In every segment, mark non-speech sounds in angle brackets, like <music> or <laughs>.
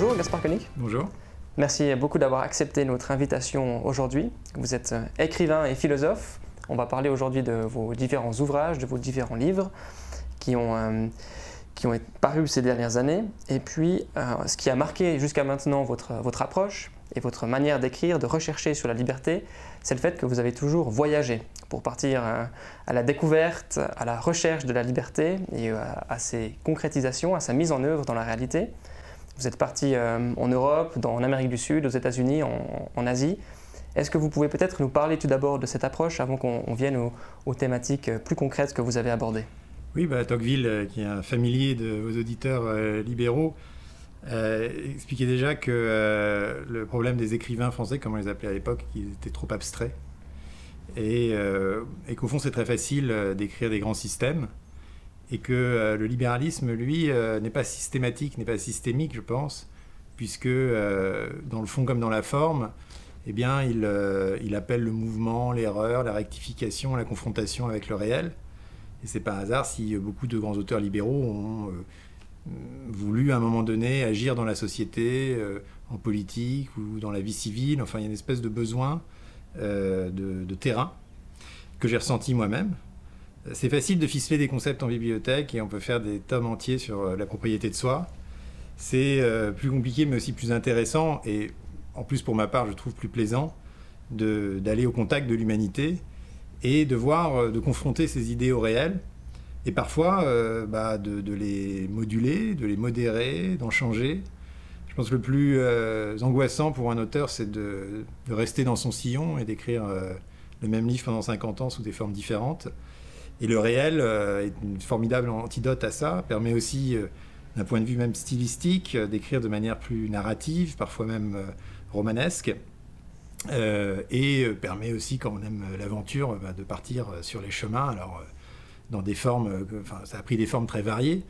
Bonjour Gaspard Koenig. Bonjour. Merci beaucoup d'avoir accepté notre invitation aujourd'hui. Vous êtes euh, écrivain et philosophe. On va parler aujourd'hui de vos différents ouvrages, de vos différents livres qui ont, euh, qui ont paru ces dernières années. Et puis, euh, ce qui a marqué jusqu'à maintenant votre, votre approche et votre manière d'écrire, de rechercher sur la liberté, c'est le fait que vous avez toujours voyagé pour partir à la découverte, à la recherche de la liberté et à ses concrétisations, à sa mise en œuvre dans la réalité. Vous êtes parti euh, en Europe, en Amérique du Sud, aux États-Unis, en, Asie. Est-ce que vous pouvez peut-être nous parler tout d'abord de cette approche avant qu'on vienne aux, thématiques plus concrètes que vous avez abordées? Oui, bah, Tocqueville, euh, qui est un familier de vos auditeurs euh, libéraux, expliquait déjà que le problème des écrivains français, comme on les appelait à l'époque, qu'ils étaient trop abstraits. Et qu'au fond, c'est très facile d'écrire des grands systèmes et que euh, le libéralisme, lui, euh, n'est pas systématique, n'est pas systémique, je pense, puisque euh, dans le fond comme dans la forme, eh bien, il, appelle le mouvement, l'erreur, la rectification, la confrontation avec le réel. Et c'est pas un hasard si beaucoup de grands auteurs libéraux ont voulu à un moment donné agir dans la société, en politique ou dans la vie civile. Enfin, il y a une espèce de besoin de terrain que j'ai ressenti moi-même c'est facile de ficeler des concepts en bibliothèque et on peut faire des tomes entiers sur euh, la propriété de soi. C'est euh, plus compliqué mais aussi plus intéressant et en plus pour ma part je trouve plus plaisant d'aller au contact de l'humanité et de voir, euh, de confronter ces idées au réel et parfois bah, de, les moduler, de les modérer, d'en changer. Je pense que le plus angoissant pour un auteur c'est de, rester dans son sillon et d'écrire le même livre pendant 50 ans sous des formes différentes. Et le réel euh, est une formidable antidote à ça, permet aussi, euh, d'un point de vue même stylistique, euh, d'écrire de manière plus narrative, parfois même romanesque. et permet aussi, quand on aime l'aventure, bah, de partir sur les chemins. Alors, dans des formes, enfin, ça a pris des formes très variées,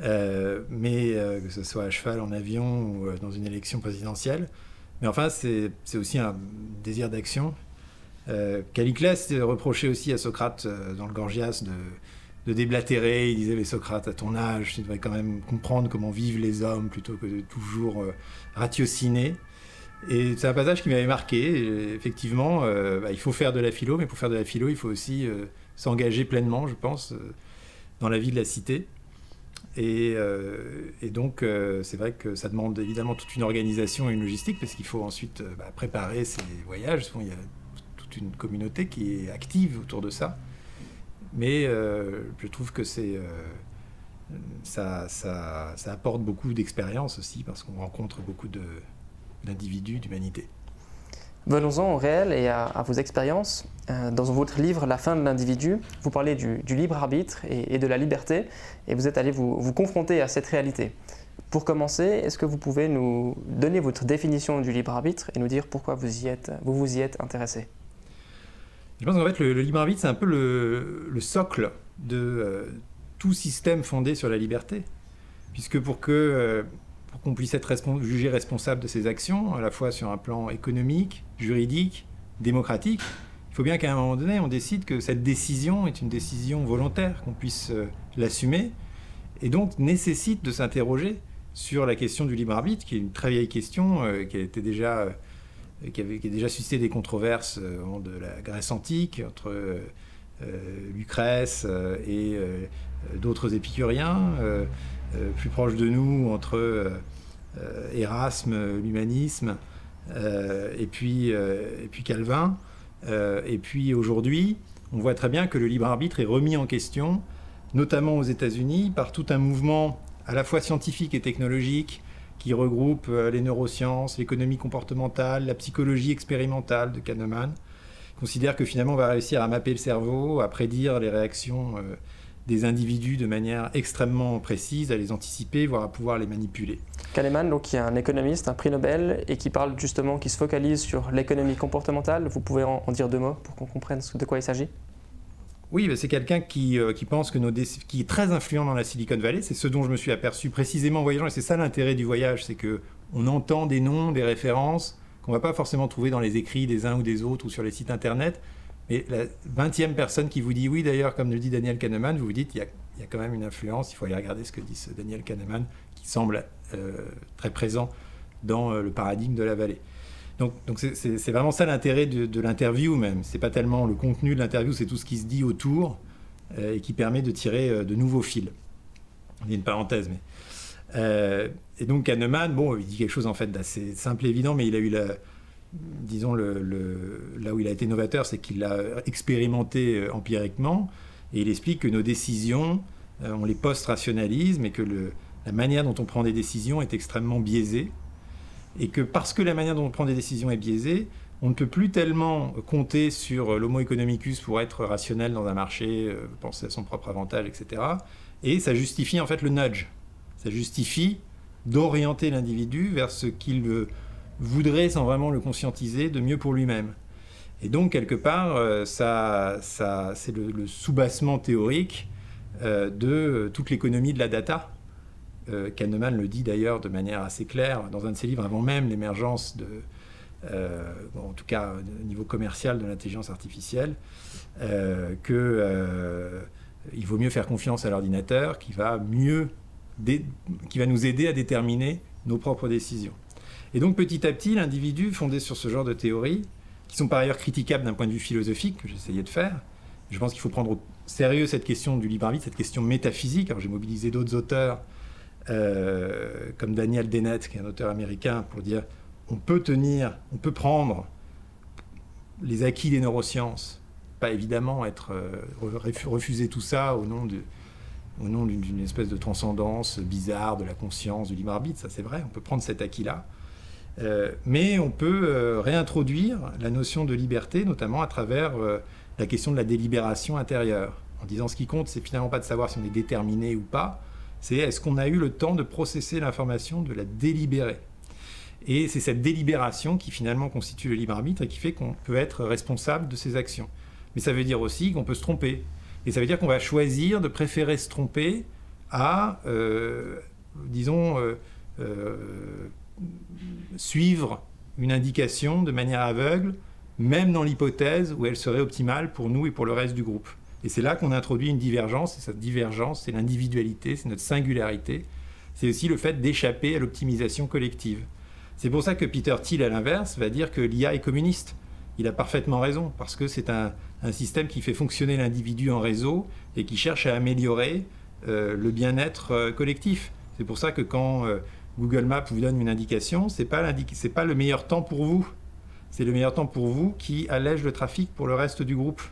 mais que ce soit à cheval, en avion ou dans une élection présidentielle. Mais enfin, c'est aussi un désir d'action euh, Caliclès reprochait aussi à Socrate euh, dans le Gorgias de, déblatérer. Il disait Mais Socrate, à ton âge, tu devrais quand même comprendre comment vivent les hommes plutôt que de toujours euh, ratiociner. Et c'est un passage qui m'avait marqué. effectivement, bah, il faut faire de la philo, mais pour faire de la philo, il faut aussi s'engager pleinement, je pense, dans la vie de la cité. Et, donc, c'est vrai que ça demande évidemment toute une organisation et une logistique, parce qu'il faut ensuite bah, préparer ces voyages. il y a une communauté qui est active autour de ça. Mais euh, je trouve que c'est euh, ça, apporte beaucoup d'expérience aussi parce qu'on rencontre beaucoup d'individus, d'humanité. Venons-en au réel et à, vos expériences. Euh, dans votre livre La fin de l'individu, vous parlez du, libre arbitre et, de la liberté et vous êtes allé vous, confronter à cette réalité. Pour commencer, est-ce que vous pouvez nous donner votre définition du libre arbitre et nous dire pourquoi vous, vous y êtes intéressé? Je pense qu'en fait, le, libre arbitre, c'est un peu le, socle de euh, tout système fondé sur la liberté. Puisque pour que euh, pour qu'on puisse être jugé responsable de ses actions, à la fois sur un plan économique, juridique, démocratique, il faut bien qu'à un moment donné, on décide que cette décision est une décision volontaire, qu'on puisse euh, l'assumer, et donc nécessite de s'interroger sur la question du libre arbitre, qui est une très vieille question, qui a été déjà qui, avait, a déjà suscité des controverses euh, de la Grèce antique, entre euh, Lucrèce euh, et d'autres épicuriens, plus proches de nous, entre Erasme, l'humanisme, et, puis, et puis Calvin. et puis aujourd'hui, on voit très bien que le libre arbitre est remis en question, notamment aux États-Unis, par tout un mouvement à la fois scientifique et technologique qui regroupe euh, les neurosciences, l'économie comportementale, la psychologie expérimentale de Kahneman, considère que finalement on va réussir à mapper le cerveau, à prédire les réactions euh, des individus de manière extrêmement précise, à les anticiper, voire à pouvoir les manipuler. Kahneman, donc, qui est un économiste, un prix Nobel, et qui parle justement, qui se focalise sur l'économie comportementale. Vous pouvez en dire deux mots pour qu'on comprenne de quoi il s'agit? Oui, c'est quelqu'un qui, euh, qui, pense que nos qui est très influent dans la Silicon Valley. C'est ce dont je me suis aperçu précisément en voyageant. Et c'est ça l'intérêt du voyage, c'est que on entend des noms, des références qu'on va pas forcément trouver dans les écrits des uns ou des autres ou sur les sites internet. Mais la 20e personne qui vous dit oui, d'ailleurs, comme le dit Daniel Kahneman, vous vous dites il y, a, quand même une influence. Il faut aller regarder ce que dit ce Daniel Kahneman, qui semble euh, très présent dans le paradigme de la vallée. Donc, c'est vraiment ça l'intérêt de, l'interview même. C'est pas tellement le contenu de l'interview, c'est tout ce qui se dit autour et qui permet de tirer de nouveaux fils. Il une parenthèse, mais et donc Kahneman, bon, il dit quelque chose en fait d'assez simple et évident, mais il a eu disons, là où il a été novateur, c'est qu'il l'a expérimenté euh, empiriquement, et il explique que nos décisions, euh, on les post-rationalise, mais que la manière dont on prend des décisions est extrêmement biaisée, et que parce que la manière dont on prend des décisions est biaisée, on ne peut plus tellement compter sur l'homo economicus pour être rationnel dans un marché, euh, penser à son propre avantage, etc. Et ça justifie en fait le nudge. Ça justifie d'orienter l'individu vers ce qu'il voudrait, sans vraiment le conscientiser, de mieux pour lui-même. Et donc, quelque part, euh, ça, ça, c'est le, soubassement théorique euh, de toute l'économie de la data. Euh, Kahneman le dit d'ailleurs de manière assez claire dans un de ses livres, avant même l'émergence de, en tout cas au niveau commercial de l'intelligence artificielle, que il vaut mieux faire confiance à l'ordinateur qui va mieux, qui va nous aider à déterminer nos propres décisions. Et donc petit à petit, l'individu fondé sur ce genre de théories, qui sont par ailleurs critiquables d'un point de vue philosophique, que j'essayais de faire, je pense qu'il faut prendre au sérieux cette question du libre arbitre, cette question métaphysique. Alors j'ai mobilisé d'autres auteurs, euh, comme Daniel Dennett, qui est un auteur américain, pour dire on peut tenir, on peut prendre les acquis des neurosciences, pas évidemment être euh, refuser tout ça au nom d'une espèce de transcendance bizarre de la conscience, du libre arbitre, ça c'est vrai, on peut prendre cet acquis-là, euh, mais on peut réintroduire la notion de liberté, notamment à travers la question de la délibération intérieure. En disant ce qui compte, c'est finalement pas de savoir si on est déterminé ou pas, c'est est-ce qu'on a eu le temps de processer l'information, de la délibérer? Et c'est cette délibération qui finalement constitue le libre arbitre et qui fait qu'on peut être responsable de ses actions. Mais ça veut dire aussi qu'on peut se tromper. Et ça veut dire qu'on va choisir de préférer se tromper à, disons, suivre une indication de manière aveugle, même dans l'hypothèse où elle serait optimale pour nous et pour le reste du groupe. Et c'est là qu'on introduit une divergence, et cette divergence, c'est l'individualité, c'est notre singularité, c'est aussi le fait d'échapper à l'optimisation collective. C'est pour ça que Peter Thiel, à l'inverse, va dire que l'IA est communiste. Il a parfaitement raison, parce que c'est un, système qui fait fonctionner l'individu en réseau et qui cherche à améliorer euh, le bien-être euh, collectif. C'est pour ça que quand euh, Google Maps vous donne une indication, c'est pas c'est pas le meilleur temps pour vous. C'est le meilleur temps pour vous qui allège le trafic pour le reste du groupe.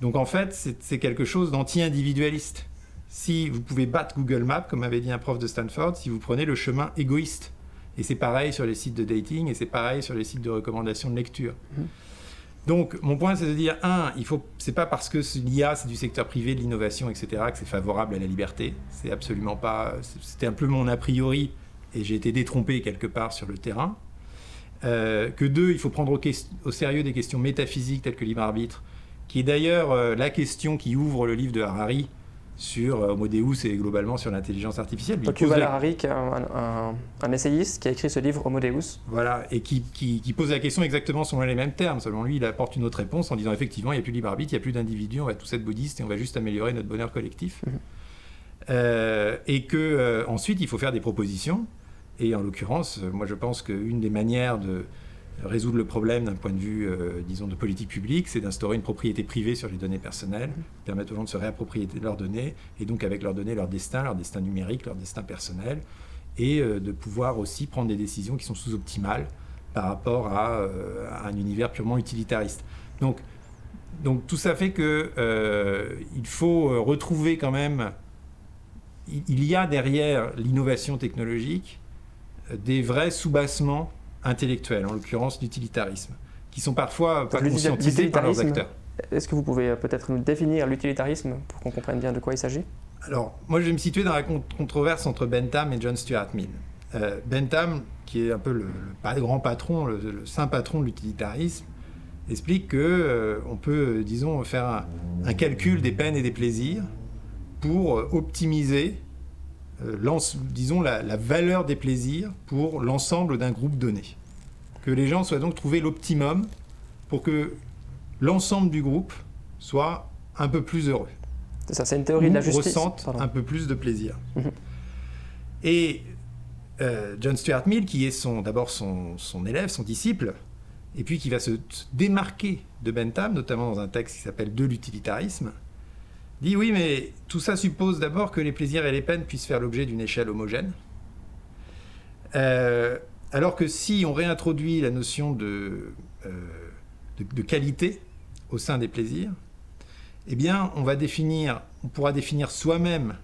Donc en fait, c'est quelque chose d'anti-individualiste. Si vous pouvez battre Google Maps, comme avait dit un prof de Stanford, si vous prenez le chemin égoïste. Et c'est pareil sur les sites de dating et c'est pareil sur les sites de recommandation de lecture. Mmh. Donc, mon point, c'est de dire, un, il faut, c'est pas parce que l'IA, c'est du secteur privé, de l'innovation, etc., que c'est favorable à la liberté. C'est absolument pas. C'était un peu mon a priori et j'ai été détrompé quelque part sur le terrain. Euh, que deux, il faut prendre au, sérieux des questions métaphysiques telles que libre arbitre, qui est d'ailleurs euh, la question qui ouvre le livre de Harari sur euh, Homo Deus et globalement sur l'intelligence artificielle. Donc Yuval Harari, qui est un, essayiste qui a écrit ce livre Homo Deus. Voilà, et qui, pose la question exactement selon les mêmes termes. Selon lui, il apporte une autre réponse en disant effectivement, il n'y a plus de libre arbitre, il n'y a plus d'individu, on va tous être bouddhistes et on va juste améliorer notre bonheur collectif. Mhm. et que ensuite, il faut faire des propositions et en l'occurrence, euh, moi je pense qu'une des manières de résoudre le problème d'un point de vue, euh, disons, de politique publique, c'est d'instaurer une propriété privée sur les données personnelles, permettre aux gens de se réapproprier leurs données, et donc avec leurs données, leur destin, leur destin numérique, leur destin personnel, et euh, de pouvoir aussi prendre des décisions qui sont sous-optimales par rapport à, un univers purement utilitariste. Donc, donc tout ça fait que il faut retrouver quand même, il y a derrière l'innovation technologique des vrais soubassements intellectuels, en l'occurrence l'utilitarisme, qui sont parfois pas conscientisés par leurs acteurs. Est-ce que vous pouvez euh, peut-être nous définir l'utilitarisme pour qu'on comprenne bien de quoi il s'agit? Alors, moi je vais me situer dans la controverse entre Bentham et John Stuart Mill. Euh, Bentham, qui est un peu le, grand patron, le, saint patron de l'utilitarisme, explique que euh, on peut, disons, faire un, calcul des peines et des plaisirs pour optimiser disons, la, valeur des plaisirs pour l'ensemble d'un groupe donné. Que les gens soient donc trouver l'optimum pour que l'ensemble du groupe soit un peu plus heureux. C'est ça, c'est une théorie de la justice. ressentent un peu plus de plaisir. Mhm. Et euh, John Stuart Mill, qui est d'abord son, son, élève, son disciple, et puis qui va se démarquer de Bentham, notamment dans un texte qui s'appelle De l'utilitarisme, dit oui, mais tout ça suppose d'abord que les plaisirs et les peines puissent faire l'objet d'une échelle homogène. Euh, alors que si on réintroduit la notion de, euh, de, qualité au sein des plaisirs, eh bien, on va définir, on pourra définir soi-même,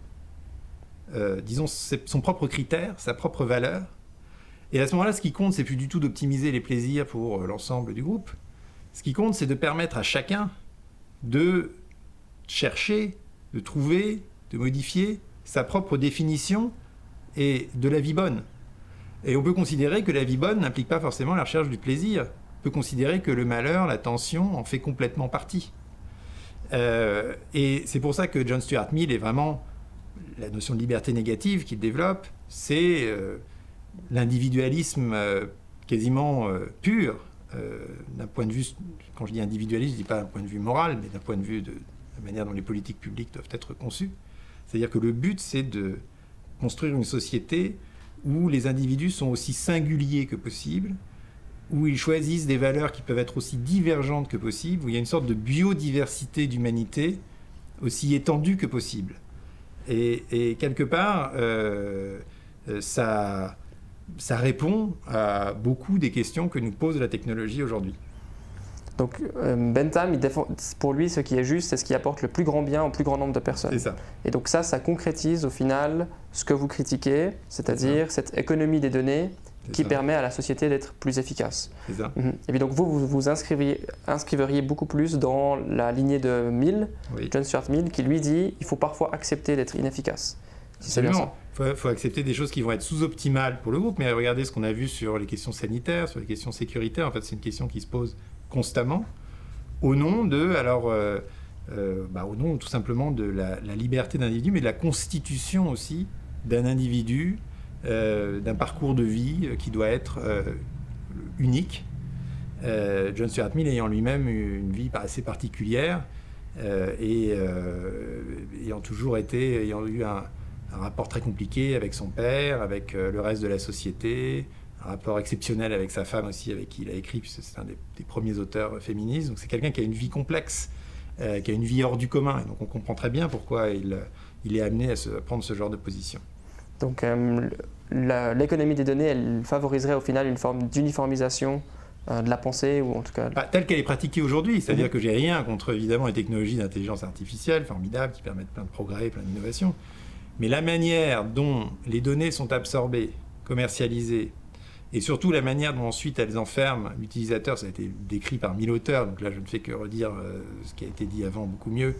euh, disons, son propre critère, sa propre valeur. Et à ce moment-là, ce qui compte, c'est plus du tout d'optimiser les plaisirs pour l'ensemble du groupe. Ce qui compte, c'est de permettre à chacun de chercher, de trouver, de modifier sa propre définition et de la vie bonne. Et on peut considérer que la vie bonne n'implique pas forcément la recherche du plaisir. On peut considérer que le malheur, la tension en fait complètement partie. Euh, et c'est pour ça que John Stuart Mill est vraiment la notion de liberté négative qu'il développe, c'est euh, l'individualisme euh, quasiment pur d'un point de vue. Quand je dis individualiste, je ne dis pas d'un point de vue moral, mais d'un point de vue de, la manière dont les politiques publiques doivent être conçues. C'est-à-dire que le but, c'est de construire une société où les individus sont aussi singuliers que possible, où ils choisissent des valeurs qui peuvent être aussi divergentes que possible, où il y a une sorte de biodiversité d'humanité aussi étendue que possible. Et, quelque part, euh, ça, ça répond à beaucoup des questions que nous pose la technologie aujourd'hui. Donc euh, Bentham, il défend, pour lui, ce qui est juste, c'est ce qui apporte le plus grand bien au plus grand nombre de personnes. Ça. Et donc ça, ça concrétise au final ce que vous critiquez, c'est-à-dire cette économie des données qui permet à la société d'être plus efficace. Ça. Mhm. Et puis donc vous, vous vous inscriveriez, beaucoup plus dans la lignée de Mill, John Stuart Mill, qui lui dit il faut parfois accepter d'être inefficace. Si Il faut, faut, accepter des choses qui vont être sous-optimales pour le groupe, mais regardez ce qu'on a vu sur les questions sanitaires, sur les questions sécuritaires. En fait, c'est une question qui se pose constamment au nom de, alors, euh, euh, bah, au nom tout simplement de la, liberté d'un individu, mais de la constitution aussi d'un individu, euh, d'un parcours de vie qui doit être unique. John Stuart Mill ayant lui-même une vie assez particulière et ayant toujours été, ayant eu un, rapport très compliqué avec son père, avec le reste de la société, un rapport exceptionnel avec sa femme aussi, avec qui il a écrit, puisque c'est un des, premiers auteurs féministes. Donc c'est quelqu'un qui a une vie complexe, euh, qui a une vie hors du commun. Et donc on comprend très bien pourquoi il, il est amené à, se, prendre ce genre de position. Donc euh, l'économie des données, elle favoriserait au final une forme d'uniformisation euh, de la pensée, ou en tout cas... Bah, telle qu'elle est pratiquée aujourd'hui. C'est-à-dire mhm. que j'ai rien contre évidemment les technologies d'intelligence artificielle formidables qui permettent plein de progrès, plein d'innovations. Mais la manière dont les données sont absorbées, commercialisées, et surtout la manière dont ensuite elles enferment l'utilisateur, ça a été décrit par mille auteurs, donc là je ne fais que redire euh, ce qui a été dit avant beaucoup mieux,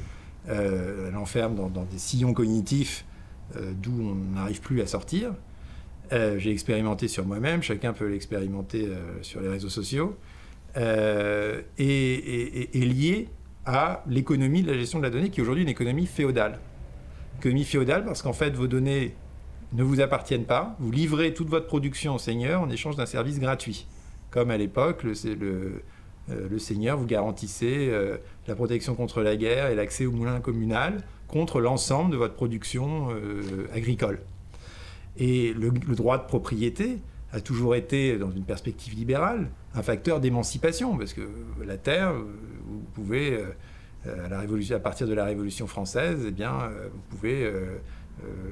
euh, elle enferme dans, des sillons cognitifs euh, d'où on n'arrive plus à sortir. J'ai expérimenté sur moi-même, chacun peut l'expérimenter sur les réseaux sociaux, et, et, lié à l'économie de la gestion de la donnée qui est aujourd'hui une économie féodale. Économie féodale parce qu'en fait vos données ne vous appartiennent pas. Vous livrez toute votre production au seigneur en échange d'un service gratuit. Comme à l'époque, le, le, euh, seigneur vous garantissait euh, la protection contre la guerre et l'accès au moulin communal contre l'ensemble de votre production euh, agricole. Et le, droit de propriété a toujours été, dans une perspective libérale, un facteur d'émancipation, parce que la terre, vous pouvez, à, la révolution, à partir de la Révolution française, eh bien, vous pouvez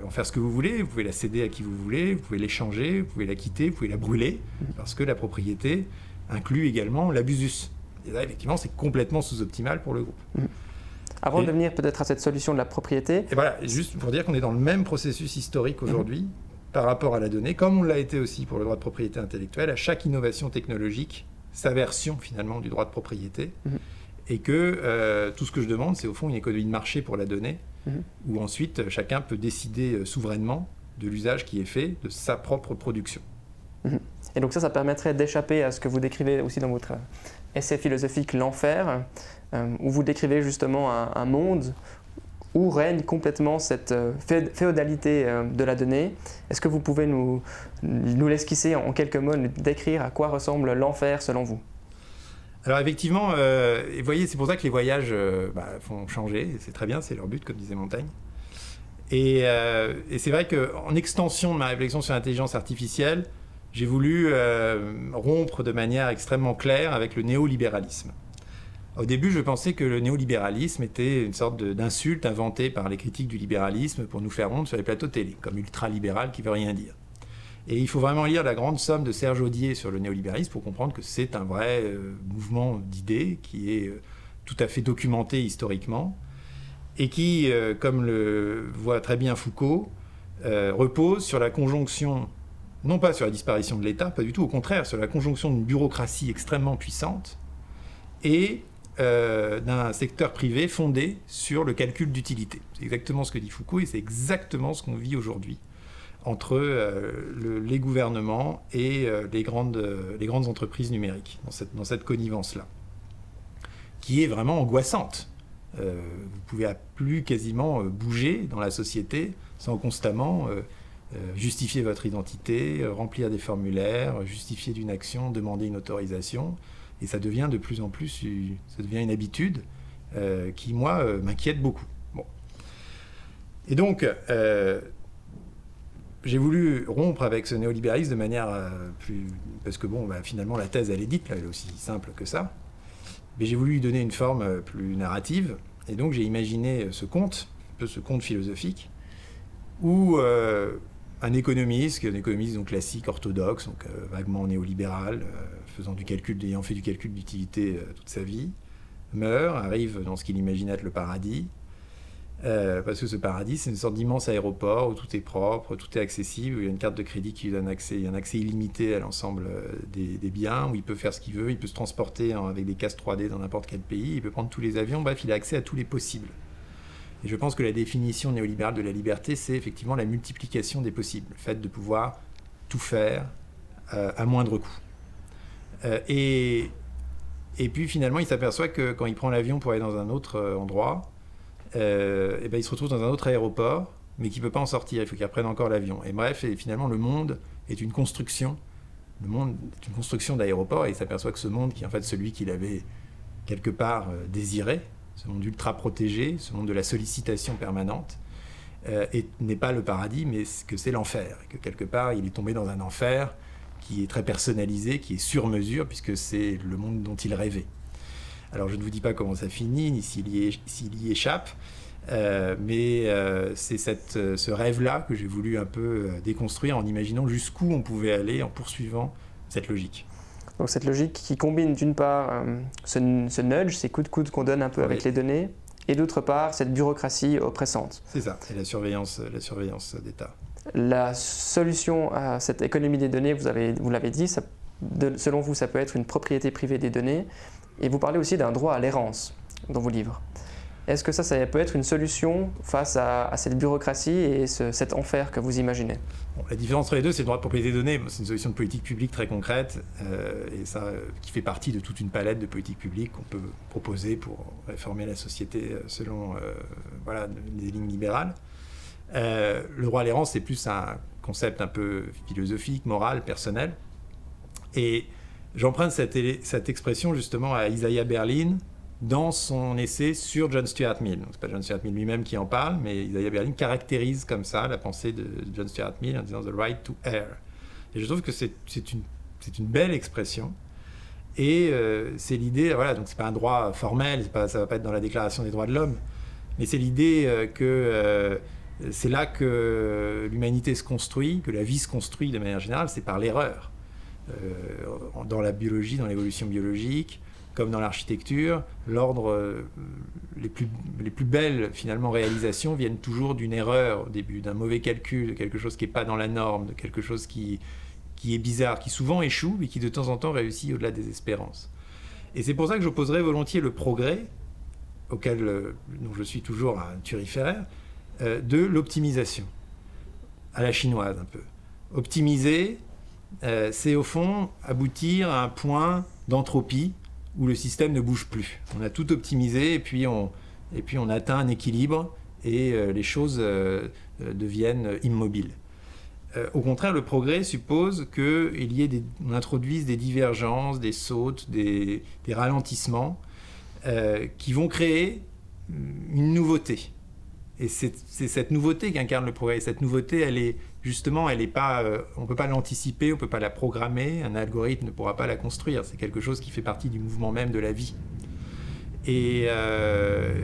en faire ce que vous voulez, vous pouvez la céder à qui vous voulez, vous pouvez l'échanger, vous pouvez la quitter, vous pouvez la brûler, parce que la propriété inclut également l'abusus. Et là, effectivement, c'est complètement sous-optimal pour le groupe. Mm. Avant de venir peut-être à cette solution de la propriété. Et voilà, juste pour dire qu'on est dans le même processus historique aujourd'hui mm-hmm. par rapport à la donnée, comme on l'a été aussi pour le droit de propriété intellectuelle, à chaque innovation technologique, sa version finalement du droit de propriété. Mm-hmm. Et que euh, tout ce que je demande, c'est au fond une économie de marché pour la donnée, Mhm. où ensuite chacun peut décider euh, souverainement de l'usage qui est fait de sa propre production. Mhm. Et donc ça, ça permettrait d'échapper à ce que vous décrivez aussi dans votre essai philosophique L'Enfer, euh, où vous décrivez justement un, monde où règne complètement cette euh, féodalité de la donnée. Est-ce que vous pouvez nous, nous l'esquisser en quelques mots, nous décrire à quoi ressemble l'enfer selon vous? Alors effectivement, euh, voyez, c'est pour ça que les voyages euh, bah, font changer, c'est très bien, c'est leur but, comme disait Montaigne. Et, et c'est vrai qu'en extension de ma réflexion sur l'intelligence artificielle, j'ai voulu rompre de manière extrêmement claire avec le néolibéralisme. Au début, je pensais que le néolibéralisme était une sorte d'insulte inventée par les critiques du libéralisme pour nous faire honte sur les plateaux télé, comme ultra-libéral qui veut rien dire. Et il faut vraiment lire la grande somme de Serge Audier sur le néolibéralisme pour comprendre que c'est un vrai euh, mouvement d'idées qui est euh, tout à fait documenté historiquement et qui, euh, comme le voit très bien Foucault, repose sur la conjonction, non pas sur la disparition de l'État, pas du tout, au contraire, sur la conjonction d'une bureaucratie extrêmement puissante et d'un secteur privé fondé sur le calcul d'utilité. C'est exactement ce que dit Foucault et c'est exactement ce qu'on vit aujourd'hui entre euh, les gouvernements et euh, les, grandes, les grandes entreprises numériques, dans cette, dans cette connivence-là, qui est vraiment angoissante. vous ne pouvez plus quasiment bouger dans la société sans constamment justifier votre identité, remplir des formulaires, justifier d'une action, demander une autorisation. Et ça devient de plus en plus, ça devient une habitude euh, qui, moi, euh, m'inquiète beaucoup. Bon. Et donc, euh, j'ai voulu rompre avec ce néolibéralisme de manière plus... Parce que, bon, bah, finalement, la thèse, elle est dite, là, elle est aussi simple que ça. Mais j'ai voulu lui donner une forme plus narrative. Et donc, j'ai imaginé ce conte, un peu ce conte philosophique, où un économiste, un économiste donc classique, orthodoxe, donc vaguement néolibéral, faisant du calcul, ayant fait du calcul d'utilité euh, toute sa vie, meurt, arrive dans ce qu'il imagine être le paradis, euh, parce que ce paradis, c'est une sorte d'immense aéroport où tout est propre, tout est accessible, où il y a une carte de crédit qui lui donne accès, un accès illimité à l'ensemble euh, des, biens, où il peut faire ce qu'il veut, il peut se transporter avec des cases 3D dans n'importe quel pays, il peut prendre tous les avions, bref, il a accès à tous les possibles. Et je pense que la définition néolibérale de la liberté, c'est effectivement la multiplication des possibles, le fait de pouvoir tout faire à moindre coût. Euh, et, puis finalement, il s'aperçoit que quand il prend l'avion pour aller dans un autre euh, endroit, euh, et ben, il se retrouve dans un autre aéroport, mais qui ne peut pas en sortir. Il faut qu'il reprenne encore l'avion. Et bref, et finalement, le monde est une construction. Le monde est une construction d'aéroport et il s'aperçoit que ce monde, qui est en fait celui qu'il avait quelque part désiré, ce monde ultra protégé, ce monde de la sollicitation permanente, n'est pas le paradis, mais que c'est l'enfer. Que quelque part, il est tombé dans un enfer qui est très personnalisé, qui est sur mesure, puisque c'est le monde dont il rêvait. Alors je ne vous dis pas comment ça finit, ni s'il y, y, échappe, euh, mais euh, c'est euh, ce rêve-là que j'ai voulu un peu déconstruire en imaginant jusqu'où on pouvait aller en poursuivant cette logique. Donc cette logique qui combine d'une part ce, nudge, ces coups de coude qu'on donne un peu avec les données, et d'autre part cette bureaucratie oppressante. C'est ça, et la surveillance, la surveillance d'État. La solution à cette économie des données, vous, avez, vous l'avez dit, selon vous, ça peut être une propriété privée des données. Et vous parlez aussi d'un droit à l'errance dans vos livres. Est-ce que ça, ça peut être une solution face à, cette bureaucratie et cet enfer que vous imaginez? La différence entre les deux, c'est le droit de propriété des données. C'est une solution de politique publique très concrète euh, et ça euh, qui fait partie de toute une palette de politiques publiques qu'on peut proposer pour réformer la société euh, selon voilà, des lignes libérales. Le droit à l'errance, c'est plus un concept un peu philosophique, moral, personnel. Et j'emprunte cette, expression justement à Isaiah Berlin dans son essai sur John Stuart Mill. Ce n'est pas John Stuart Mill lui-même qui en parle, mais Isaiah Berlin caractérise comme ça la pensée de John Stuart Mill en disant The right to err. Et je trouve que c'est une, belle expression. Et euh, c'est l'idée, voilà, donc c'est pas un droit formel, pas, ça va pas être dans la Déclaration des droits de l'homme, mais c'est l'idée euh, que c'est là que l'humanité se construit, que la vie se construit de manière générale, c'est par l'erreur. Euh, dans la biologie, dans l'évolution biologique, comme dans l'architecture, l'ordre, euh, les, plus, les plus belles finalement réalisations viennent toujours d'une erreur au début, d'un mauvais calcul, de quelque chose qui n'est pas dans la norme, de quelque chose qui, qui est bizarre, qui souvent échoue, mais qui de temps en temps réussit au-delà des espérances. Et c'est pour ça que j'opposerais volontiers le progrès, auquel euh, dont je suis toujours un turiféraire, de l'optimisation, à la chinoise un peu. Optimiser, euh, c'est au fond aboutir à un point d'entropie où le système ne bouge plus. On a tout optimisé et puis on, atteint un équilibre et euh, les choses deviennent immobiles. au contraire, le progrès suppose qu'il y ait des, on introduise des divergences, des sautes, des, des ralentissements qui vont créer une nouveauté Et c'est cette nouveauté qu'incarne le progrès. Et cette nouveauté, elle est justement, elle est pas, euh, on ne peut pas l'anticiper, on ne peut pas la programmer, un algorithme ne pourra pas la construire. C'est quelque chose qui fait partie du mouvement même de la vie. Et, euh,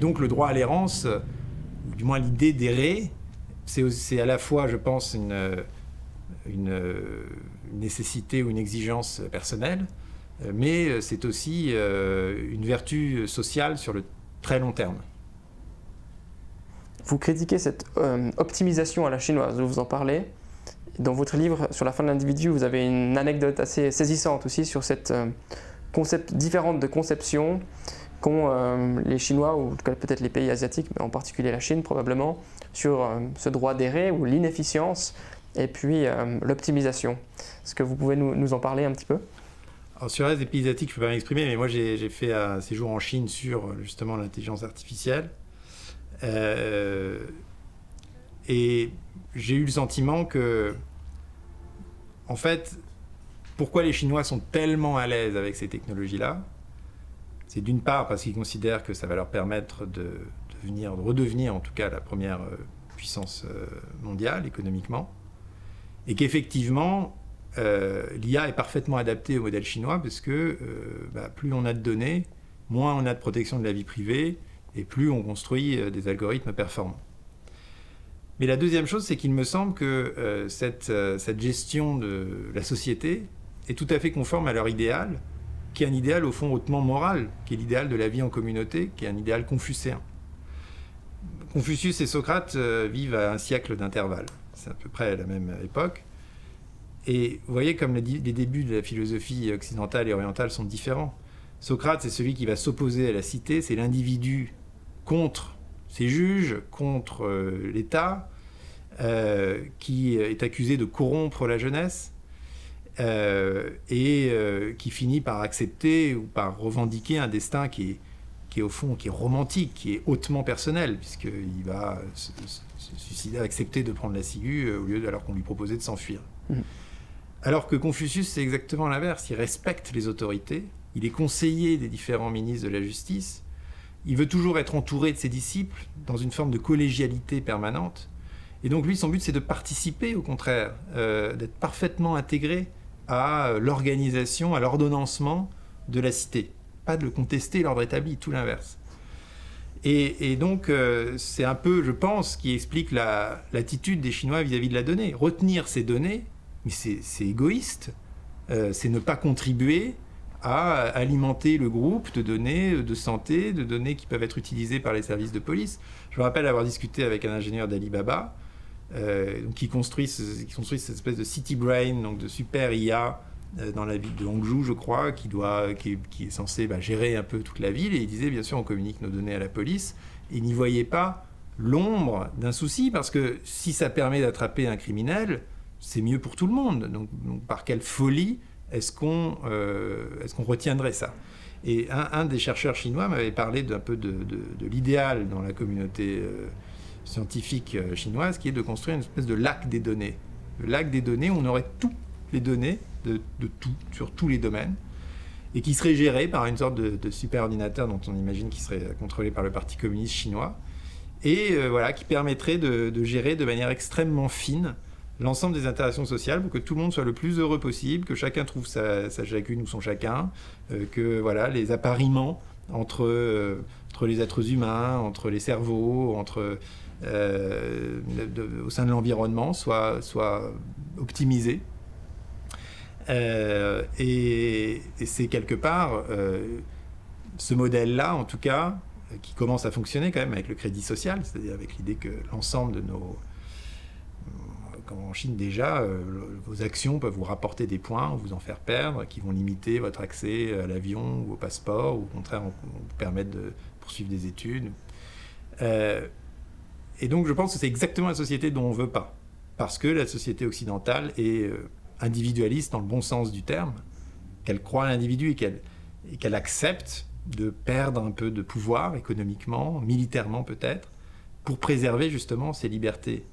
donc le droit à l'errance, ou du moins l'idée d'errer, c'est à la fois, je pense, une, une, nécessité ou une exigence personnelle, mais c'est aussi euh, une vertu sociale sur le très long terme. Vous critiquez cette euh, optimisation à la chinoise, vous en parlez. Dans votre livre sur la fin de l'individu, vous avez une anecdote assez saisissante aussi sur cette euh, concept différente de conception qu'ont euh, les Chinois, ou peut-être les pays asiatiques, mais en particulier la Chine probablement, sur ce droit d'errer ou l'inefficience et puis l'optimisation. Est-ce que vous pouvez nous, en parler un petit peu? Sur les pays asiatiques, je ne peux pas m'exprimer, mais moi j'ai fait un séjour en Chine sur justement l'intelligence artificielle. Euh, et j'ai eu le sentiment que, en fait, pourquoi les Chinois sont tellement à l'aise avec ces technologies-là C'est d'une part parce qu'ils considèrent que ça va leur permettre de, devenir, de redevenir en tout cas la première euh, puissance euh, mondiale économiquement, et qu'effectivement, l'IA est parfaitement adaptée au modèle chinois parce que bah, plus on a de données, moins on a de protection de la vie privée, et plus on construit euh, des algorithmes performants. Mais la deuxième chose, c'est qu'il me semble que euh, cette, euh, cette, gestion de la société est tout à fait conforme à leur idéal, qui est un idéal au fond hautement moral, qui est l'idéal de la vie en communauté, qui est un idéal confucéen. Confucius et Socrate vivent à un siècle d'intervalle, c'est à peu près à la même époque. Et vous voyez comme les débuts de la philosophie occidentale et orientale sont différents. Socrate, c'est celui qui va s'opposer à la cité, c'est l'individu contre ses juges, contre euh, l'État, euh, qui est accusé de corrompre la jeunesse euh, et qui finit par accepter ou par revendiquer un destin qui est, qui est au fond qui est romantique, qui est hautement personnel, puisqu'il va se, suicider, accepter de prendre la ciguë au lieu alors qu'on lui proposait de s'enfuir. Mmh. Alors que Confucius, c'est exactement l'inverse, il respecte les autorités, il est conseiller des différents ministres de la justice, il veut toujours être entouré de ses disciples dans une forme de collégialité permanente. Et donc lui, son but, c'est de participer, au contraire, euh, d'être parfaitement intégré à l'organisation, à l'ordonnancement de la cité. Pas de le contester l'ordre établi, tout l'inverse. Et, donc, euh, c'est un peu, je pense, qui explique l'attitude des Chinois vis-à-vis de la donnée. Retenir ces données, mais c'est égoïste. Euh, c'est ne pas contribuer à alimenter le groupe de données de santé, de données qui peuvent être utilisées par les services de police. Je me rappelle avoir discuté avec un ingénieur d'Alibaba euh, qui, construit qui construit cette espèce de city brain, donc de super IA euh, dans la ville de Hangzhou, je crois, qui, doit, qui, est censé bah, gérer un peu toute la ville. Et il disait, bien sûr, on communique nos données à la police. Et il n'y voyait pas l'ombre d'un souci, parce que si ça permet d'attraper un criminel, c'est mieux pour tout le monde. donc par quelle folie est-ce qu'on euh, retiendrait ça? Et un, des chercheurs chinois m'avait parlé d'un peu de, l'idéal dans la communauté euh, scientifique euh, chinoise, qui est de construire une espèce de lac des données. Le lac des données, où on aurait toutes les données de, tout, sur tous les domaines, et qui serait géré par une sorte de, super ordinateur dont on imagine qu'il serait contrôlé par le Parti communiste chinois, et voilà, qui permettrait de, gérer de manière extrêmement fine l'ensemble des interactions sociales pour que tout le monde soit le plus heureux possible, que chacun trouve sa, chacune ou son chacun, euh, que voilà, les appariements entre, euh, entre les êtres humains, entre les cerveaux, entre, euh, au sein de l'environnement soient, soient optimisés. et, et c'est quelque part ce modèle-là, en tout cas, qui commence à fonctionner quand même avec le crédit social, c'est-à-dire avec l'idée que l'ensemble de nos en Chine déjà, euh, vos actions peuvent vous rapporter des points, vous en faire perdre, qui vont limiter votre accès à l'avion ou au passeport, ou au contraire vous permettre de poursuivre des études. Euh, et donc je pense que c'est exactement la société dont on ne veut pas. Parce que la société occidentale est euh, individualiste dans le bon sens du terme, qu'elle croit à l'individu et qu'elle accepte de perdre un peu de pouvoir économiquement, militairement peut-être, pour préserver justement ses libertés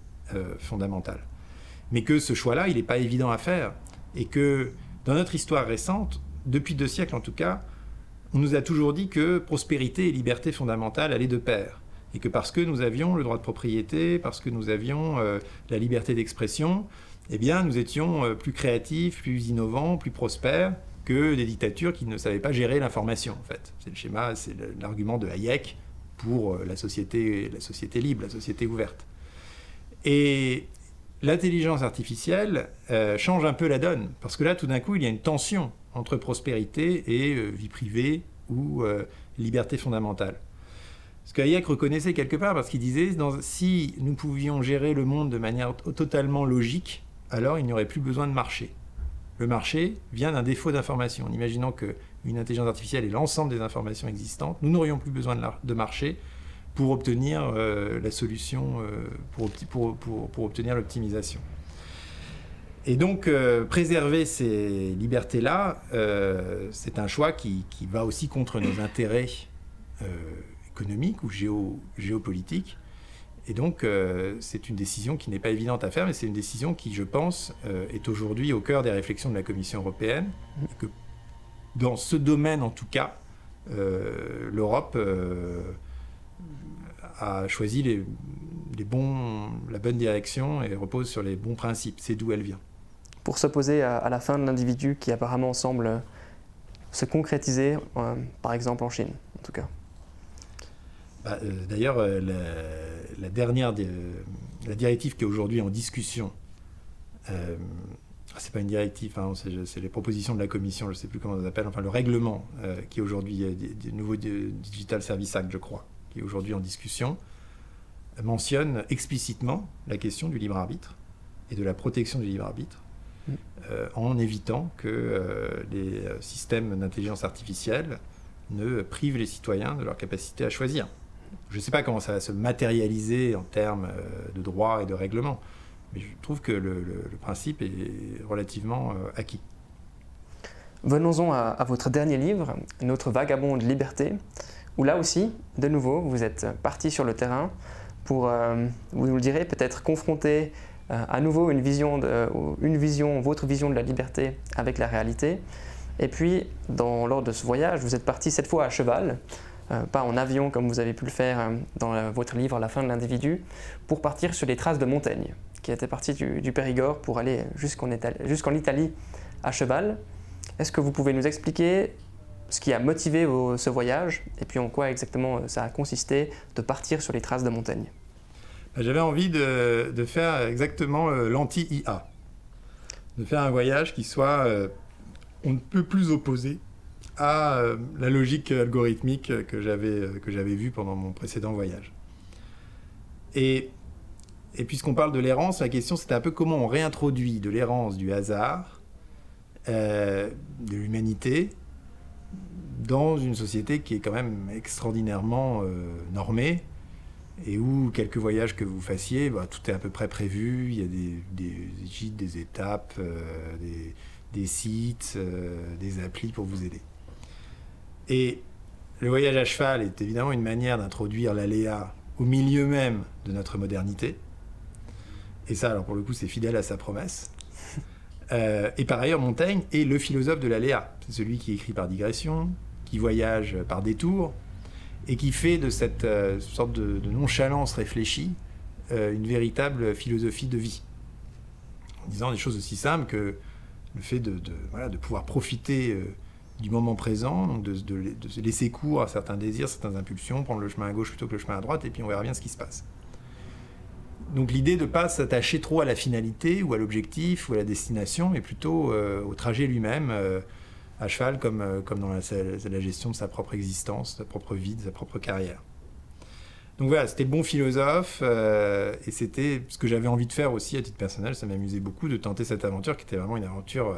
fondamentales mais que ce choix-là, il n'est pas évident à faire. Et que dans notre histoire récente, depuis deux siècles en tout cas, on nous a toujours dit que prospérité et liberté fondamentale allaient de pair. et que parce que nous avions le droit de propriété, parce que nous avions euh, la liberté d'expression, eh bien, nous étions euh, plus créatifs, plus innovants, plus prospères que des dictatures qui ne savaient pas gérer l'information, en fait. C'est le schéma, c'est l'argument de Hayek pour euh, la société, la société libre, la société ouverte. Et l'intelligence artificielle change un peu la donne, parce que là, tout d'un coup, il y a une tension entre prospérité et vie privée ou liberté fondamentale. Ce qu'Hayek reconnaissait quelque part, parce qu'il disait, si nous pouvions gérer le monde de manière totalement logique, alors il n'y aurait plus besoin de marché. Le marché vient d'un défaut d'information. En imaginant qu'une intelligence artificielle est l'ensemble des informations existantes, nous n'aurions plus besoin de, marché pour obtenir euh, la solution, euh, pour, obtenir l'optimisation. Et donc, euh, préserver ces libertés-là, c'est un choix qui, qui, va aussi contre nos intérêts économique ou géo, géopolitique. Et donc, c'est une décision qui n'est pas évidente à faire, mais c'est une décision qui, je pense, est aujourd'hui au cœur des réflexions de la Commission européenne. que dans ce domaine, en tout cas, l'Europe a choisi les, les, bons, la bonne direction et repose sur les bons principes. C'est d'où elle vient. Pour s'opposer à, à, la fin de l'individu qui apparemment semble se concrétiser, par exemple en Chine, en tout cas. Bah, euh, d'ailleurs, euh, la, dernière la directive qui est aujourd'hui en discussion, euh, ah, c'est pas une directive, hein, c'est les propositions de la Commission, je ne sais plus comment ça s'appelle, enfin le règlement qui est aujourd'hui du nouveau Digital Service Act, je crois, qui est aujourd'hui en discussion, mentionne explicitement la question du libre arbitre et de la protection du libre arbitre, mm. en évitant que les systèmes d'intelligence artificielle ne privent les citoyens de leur capacité à choisir. Je ne sais pas comment ça va se matérialiser en termes euh, de droit et de règlement, mais je trouve que le, principe est relativement euh, acquis. Venons-en à, votre dernier livre, Notre vagabond de liberté, où là aussi, de nouveau, vous êtes parti sur le terrain pour, euh, vous nous le direz, peut-être confronter à nouveau une vision, de, une vision, votre vision de la liberté avec la réalité. Et puis, lors de ce voyage, vous êtes parti cette fois à cheval, euh, pas en avion comme vous avez pu le faire euh, dans votre livre La fin de l'individu, pour partir sur les traces de Montaigne, qui était parti du, Périgord pour aller jusqu'en Italie à cheval. Est-ce que vous pouvez nous expliquer ce qui a motivé ce voyage et puis en quoi exactement euh, ça a consisté de partir sur les traces de Montaigne bah, J'avais envie de, faire exactement l'anti-IA, de faire un voyage qui soit on ne peut plus opposé à euh, la logique algorithmique que j'avais euh, que j'avais vue pendant mon précédent voyage. Et, puisqu'on parle de l'errance, la question c'était un peu comment on réintroduit de l'errance, du hasard, euh, de l'humanité dans une société qui est quand même extraordinairement normée et où quelques voyages que vous fassiez, bah, tout est à peu près prévu, il y a des, des gîtes, des étapes, des, des, sites, des applis pour vous aider. Et le voyage à cheval est évidemment une manière d'introduire l'aléa au milieu même de notre modernité. Et ça, alors pour le coup, c'est fidèle à sa promesse. <laughs> Euh, et par ailleurs, Montaigne est le philosophe de l'aléa. C'est celui qui écrit par digression, qui voyage par détour, et qui fait de cette euh, sorte de, nonchalance réfléchie euh, une véritable philosophie de vie. En disant des choses aussi simples que le fait de, pouvoir profiter du moment présent, de, de, laisser cours à certains désirs, certaines impulsions, prendre le chemin à gauche plutôt que le chemin à droite, et puis on verra bien ce qui se passe. Donc l'idée de ne pas s'attacher trop à la finalité ou à l'objectif ou à la destination, mais plutôt euh, au trajet lui-même, euh, à cheval comme, euh, comme dans la, gestion de sa propre existence, de sa propre vie, de sa propre carrière. Donc voilà, c'était le bon philosophe, et c'était ce que j'avais envie de faire aussi à titre personnel, ça m'amusait beaucoup de tenter cette aventure qui était vraiment une aventure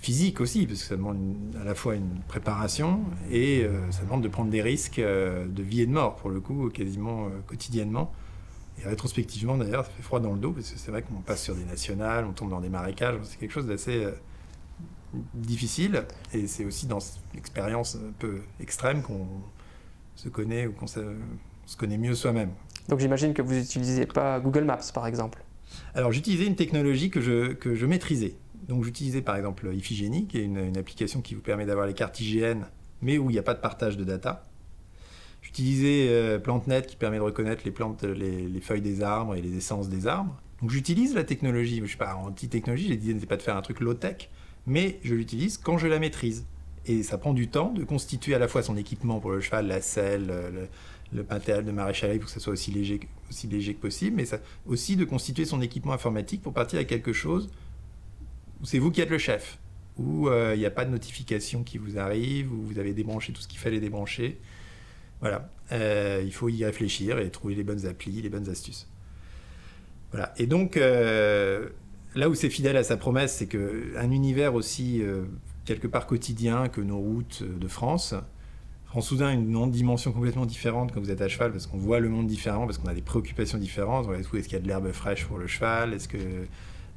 physique aussi, parce que ça demande à la fois une préparation et euh, ça demande de prendre des risques euh, de vie et de mort, pour le coup, quasiment euh, quotidiennement. Et rétrospectivement, d'ailleurs, ça fait froid dans le dos, parce que c'est vrai qu'on passe sur des nationales, on tombe dans des marécages, c'est quelque chose d'assez difficile. Et c'est aussi dans l'expérience un peu extrême qu'on se connaît ou qu'on se, se connaît mieux soi-même. Donc j'imagine que vous n'utilisez pas Google Maps, par exemple Alors j'utilisais une technologie que je, que je maîtrisais. Donc j'utilisais par exemple Iphigénie, qui est une, application qui vous permet d'avoir les cartes IGN, mais où il n'y a pas de partage de data. J'utilisais euh, PlanteNet qui permet de reconnaître les plantes, les, feuilles des arbres et les essences des arbres. Donc j'utilise la technologie. Je ne suis pas anti-technologie, j'ai dit pas de faire un truc low-tech, mais je l'utilise quand je la maîtrise. Et ça prend du temps de constituer à la fois son équipement pour le cheval, la selle, le, le de maréchal pour que ça soit aussi léger, que possible, mais aussi de constituer son équipement informatique pour partir à quelque chose où c'est vous qui êtes le chef, où euh, il n'y a pas de notification qui vous arrive, où vous avez débranché tout ce qu'il fallait débrancher. Voilà, euh, il faut y réfléchir et trouver les bonnes applis, les bonnes astuces. Voilà, et donc euh, là où c'est fidèle à sa promesse, c'est qu'un univers aussi quelque part quotidien que nos routes de France, prend soudain une dimension complètement différente quand vous êtes à cheval, parce qu'on voit le monde différemment, parce qu'on a des préoccupations différentes. Est-ce qu'il y a de l'herbe fraîche pour le cheval Est-ce que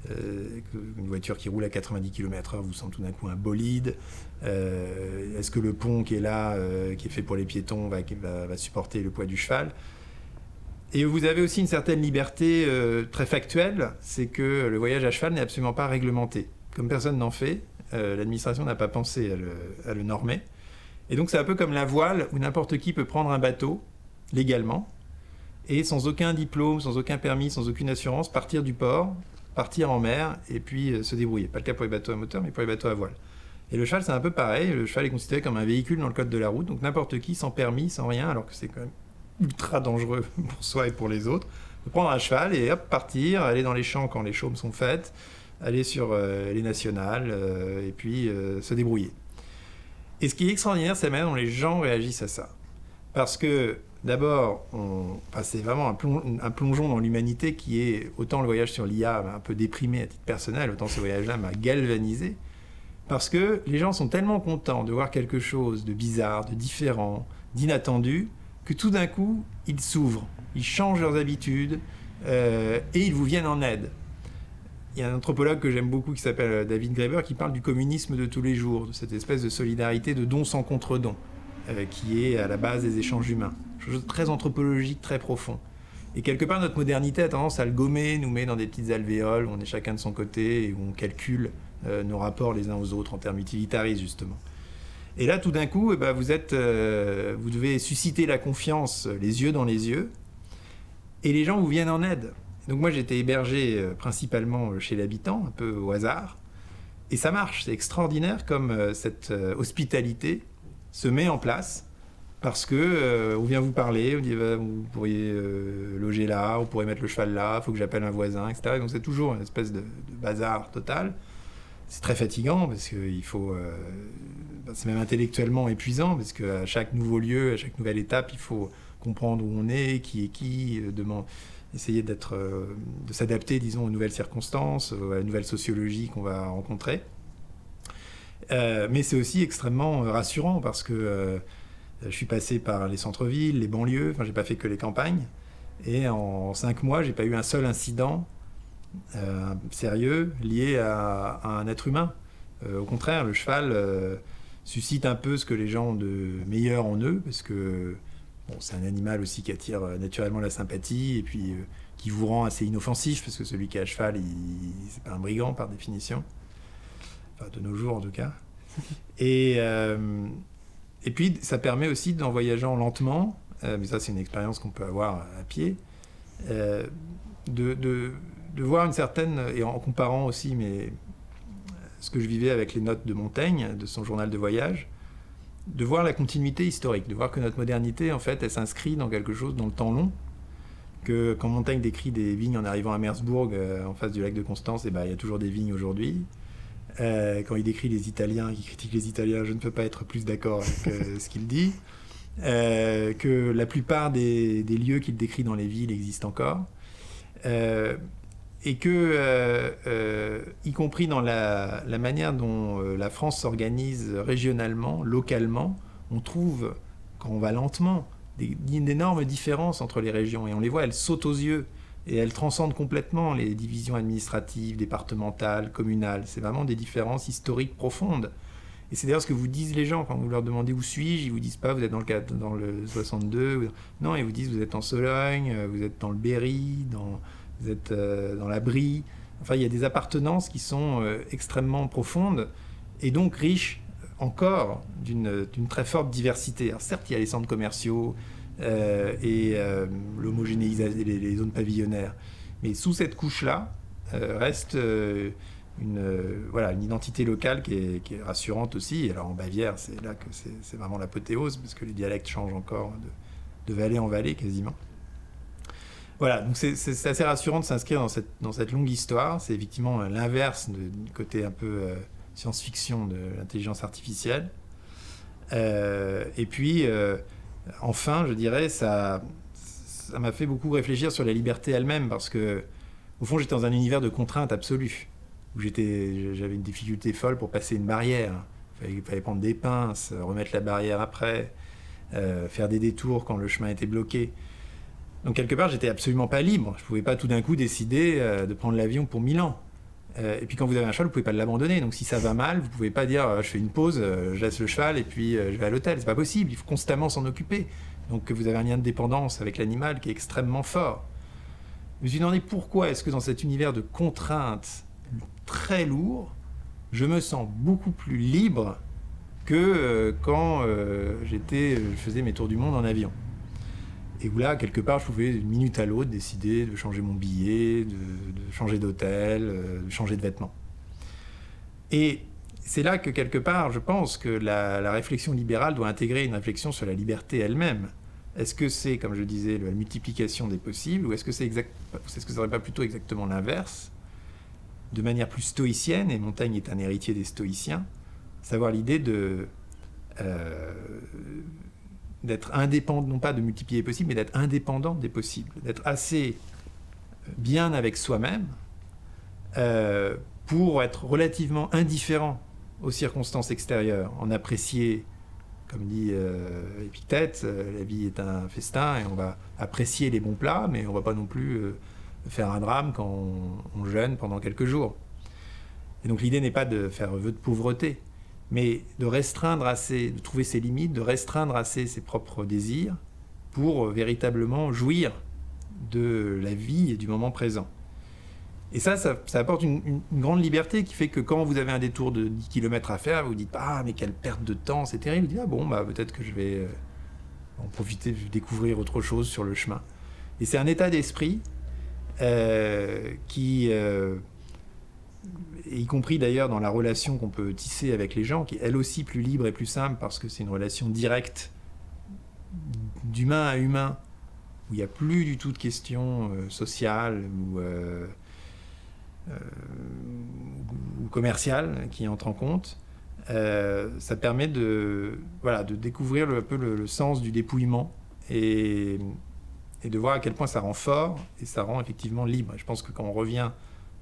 euh, une voiture qui roule à 90 km/h vous sent tout d'un coup un bolide euh, Est-ce que le pont qui est là, euh, qui est fait pour les piétons, va, supporter le poids du cheval? Et vous avez aussi une certaine liberté très factuelle, c'est que le voyage à cheval n'est absolument pas réglementé. Comme personne n'en fait, l'administration n'a pas pensé à le normer. Et donc c'est un peu comme la voile où n'importe qui peut prendre un bateau légalement et sans aucun diplôme, sans aucun permis, sans aucune assurance, partir du port, partir en mer et puis euh, se débrouiller. Pas le cas pour les bateaux à moteur, mais pour les bateaux à voile. Et le cheval, c'est un peu pareil. Le cheval est considéré comme un véhicule dans le code de la route, donc n'importe qui, sans permis, sans rien, alors que c'est quand même ultra dangereux <laughs> pour soi et pour les autres, de prendre un cheval et hop, partir, aller dans les champs quand les chaumes sont faites, aller sur euh, les nationales euh, et puis se débrouiller. Et ce qui est extraordinaire, c'est la manière dont les gens réagissent à ça. Parce que d'abord, c'est vraiment un, plongeon dans l'humanité qui est, autant le voyage sur l'IA m'a un peu déprimé à titre personnel, autant ce voyage-là m'a galvanisé. Parce que les gens sont tellement contents de voir quelque chose de bizarre, de différent, d'inattendu, que tout d'un coup, ils s'ouvrent, ils changent leurs habitudes euh, et ils vous viennent en aide. Il y a un anthropologue que j'aime beaucoup qui s'appelle euh, David Graeber qui parle du communisme de tous les jours, de cette espèce de solidarité de don sans contre-don, euh, qui est à la base des échanges humains. Chose très anthropologique, très profond. Et quelque part, notre modernité a tendance à le gommer, nous met dans des petites alvéoles où on est chacun de son côté et où on calcule nos rapports les uns aux autres en termes utilitaristes, justement. Et là, tout d'un coup, eh ben, vous, êtes, vous devez susciter la confiance, les yeux dans les yeux, et les gens vous viennent en aide. Donc moi j'étais hébergé euh, principalement chez l'habitant, un peu au hasard. Et ça marche, c'est extraordinaire comme euh, cette euh, hospitalité se met en place parce que on vient vous parler, on dit bah, vous pourriez loger là, vous pourriez mettre le cheval là, il faut que j'appelle un voisin, etc. Donc c'est toujours une espèce de, bazar total. C'est très fatigant parce qu'il faut, bah, c'est même intellectuellement épuisant parce qu'à chaque nouveau lieu, à chaque nouvelle étape, il faut comprendre où on est, qui est qui, demander essayer d'être, euh, de s'adapter, disons, aux nouvelles circonstances, à la nouvelle sociologie qu'on va rencontrer. Euh, mais c'est aussi extrêmement euh, rassurant parce que je suis passé par les centres-villes, les banlieues, enfin j'ai pas fait que les campagnes, et en cinq mois j'ai pas eu un seul incident sérieux lié à, un être humain. au contraire, le cheval suscite un peu ce que les gens ont de meilleur en eux, parce que c'est un animal aussi qui attire euh, naturellement la sympathie et puis euh, qui vous rend assez inoffensif parce que celui qui est à cheval, c'est pas un brigand par définition. Enfin, de nos jours en tout cas. <laughs> Et, euh, et puis, ça permet aussi, en voyageant lentement, mais ça, c'est une expérience qu'on peut avoir à pied, de, de, de, voir une certaine, et en comparant aussi mais, ce que je vivais avec les notes de Montaigne, de son journal de voyage, de voir la continuité historique, de voir que notre modernité, en fait, elle s'inscrit dans quelque chose dans le temps long. Que quand Montaigne décrit des vignes en arrivant à Mersbourg, euh, en face du lac de Constance, eh ben, il y a toujours des vignes aujourd'hui. Euh, quand il décrit les Italiens, qui critiquent les Italiens, je ne peux pas être plus d'accord avec euh, ce qu'il dit. que la plupart des lieux qu'il décrit dans les villes existent encore et que, euh, euh, y compris dans la, manière dont euh, la France s'organise régionalement, localement, on trouve, quand on va lentement, d'énormes différences entre les régions. Et on les voit, elles sautent aux yeux. Et elles transcendent complètement les divisions administratives, départementales, communales. C'est vraiment des différences historiques profondes. Et c'est d'ailleurs ce que vous disent les gens quand vous leur demandez où suis-je? Ils vous disent pas vous êtes dans le, dans le 62. Non, ils vous disent vous êtes en Sologne, vous êtes dans le Berry, dans, vous êtes euh, dans la brie. Enfin, il y a des appartenances qui sont euh, extrêmement profondes et donc riches encore d'une très forte diversité. Alors certes, il y a les centres commerciaux, et l'homogénéisation, les, les, zones pavillonnaires. Mais sous cette couche-là reste une, identité locale qui est, rassurante aussi. Alors en Bavière, c'est là que c'est vraiment l'apothéose, parce que les dialectes changent encore de vallée en vallée quasiment. Voilà, donc c'est assez rassurant de s'inscrire dans cette, dans cette longue histoire. C'est effectivement l'inverse du côté un peu euh, science-fiction de l'intelligence artificielle. Euh, et puis, euh, enfin, je dirais, ça ça m'a fait beaucoup réfléchir sur la liberté elle-même, parce que, au fond, j'étais dans un univers de contraintes absolues, où j'avais une difficulté folle pour passer une barrière. Il fallait, prendre des pinces, remettre la barrière après, faire des détours quand le chemin était bloqué. Donc quelque part, j'étais absolument pas libre. Je pouvais pas tout d'un coup décider euh, de prendre l'avion pour Milan. Euh, et puis quand vous avez un cheval, vous pouvez pas l'abandonner. Donc si ça va mal, vous pouvez pas dire euh, je fais une pause, je le cheval et puis je vais à l'hôtel. C'est pas possible. Il faut constamment s'en occuper. Donc vous avez un lien de dépendance avec l'animal qui est extrêmement fort. Je me suis demandé pourquoi est-ce que dans cet univers de contraintes très lourd, je me sens beaucoup plus libre que quand j'étais, je faisais mes tours du monde en avion. Et où là, quelque part, je pouvais d'une minute à l'autre décider de changer mon billet, de, changer d'hôtel, euh, de changer de vêtements. Et c'est là que quelque part, je pense que la, réflexion libérale doit intégrer une réflexion sur la liberté elle-même. Est-ce que c'est, comme je disais, la multiplication des possibles, ou est-ce que c'est exact, est-ce que ça serait pas plutôt exactement l'inverse, de manière plus stoïcienne, et Montaigne est un héritier des stoïciens, savoir l'idée de euh, d'être indépendant, non pas de multiplier les possibles, mais d'être indépendant des possibles, d'être assez bien avec soi-même euh, pour être relativement indifférent aux circonstances extérieures, en apprécier, comme dit euh, Épictète, euh, la vie est un festin et on va apprécier les bons plats, mais on va pas non plus euh, faire un drame quand on, on jeûne pendant quelques jours. Et donc l'idée n'est pas de faire vœu de pauvreté, mais de restreindre assez, de trouver ses limites, de restreindre assez ses propres désirs pour euh, véritablement jouir de la vie et du moment présent. Et ça, ça, apporte une, grande liberté qui fait que quand vous avez un détour de 10 km à faire, vous vous dites Ah, mais quelle perte de temps, c'est terrible. Vous dites Ah bon, bah, peut-être que je vais euh, en profiter, découvrir autre chose sur le chemin. Et c'est un état d'esprit euh, qui, y compris d'ailleurs dans la relation qu'on peut tisser avec les gens, qui est elle aussi plus libre et plus simple parce que c'est une relation directe d'humain à humain, où il n'y a plus du tout de questions euh, sociales ou, euh, euh, ou, commerciales qui entrent en compte. ça permet de, voilà, de découvrir un peu le, sens du dépouillement et de voir à quel point ça rend fort et ça rend effectivement libre. je pense que quand on revient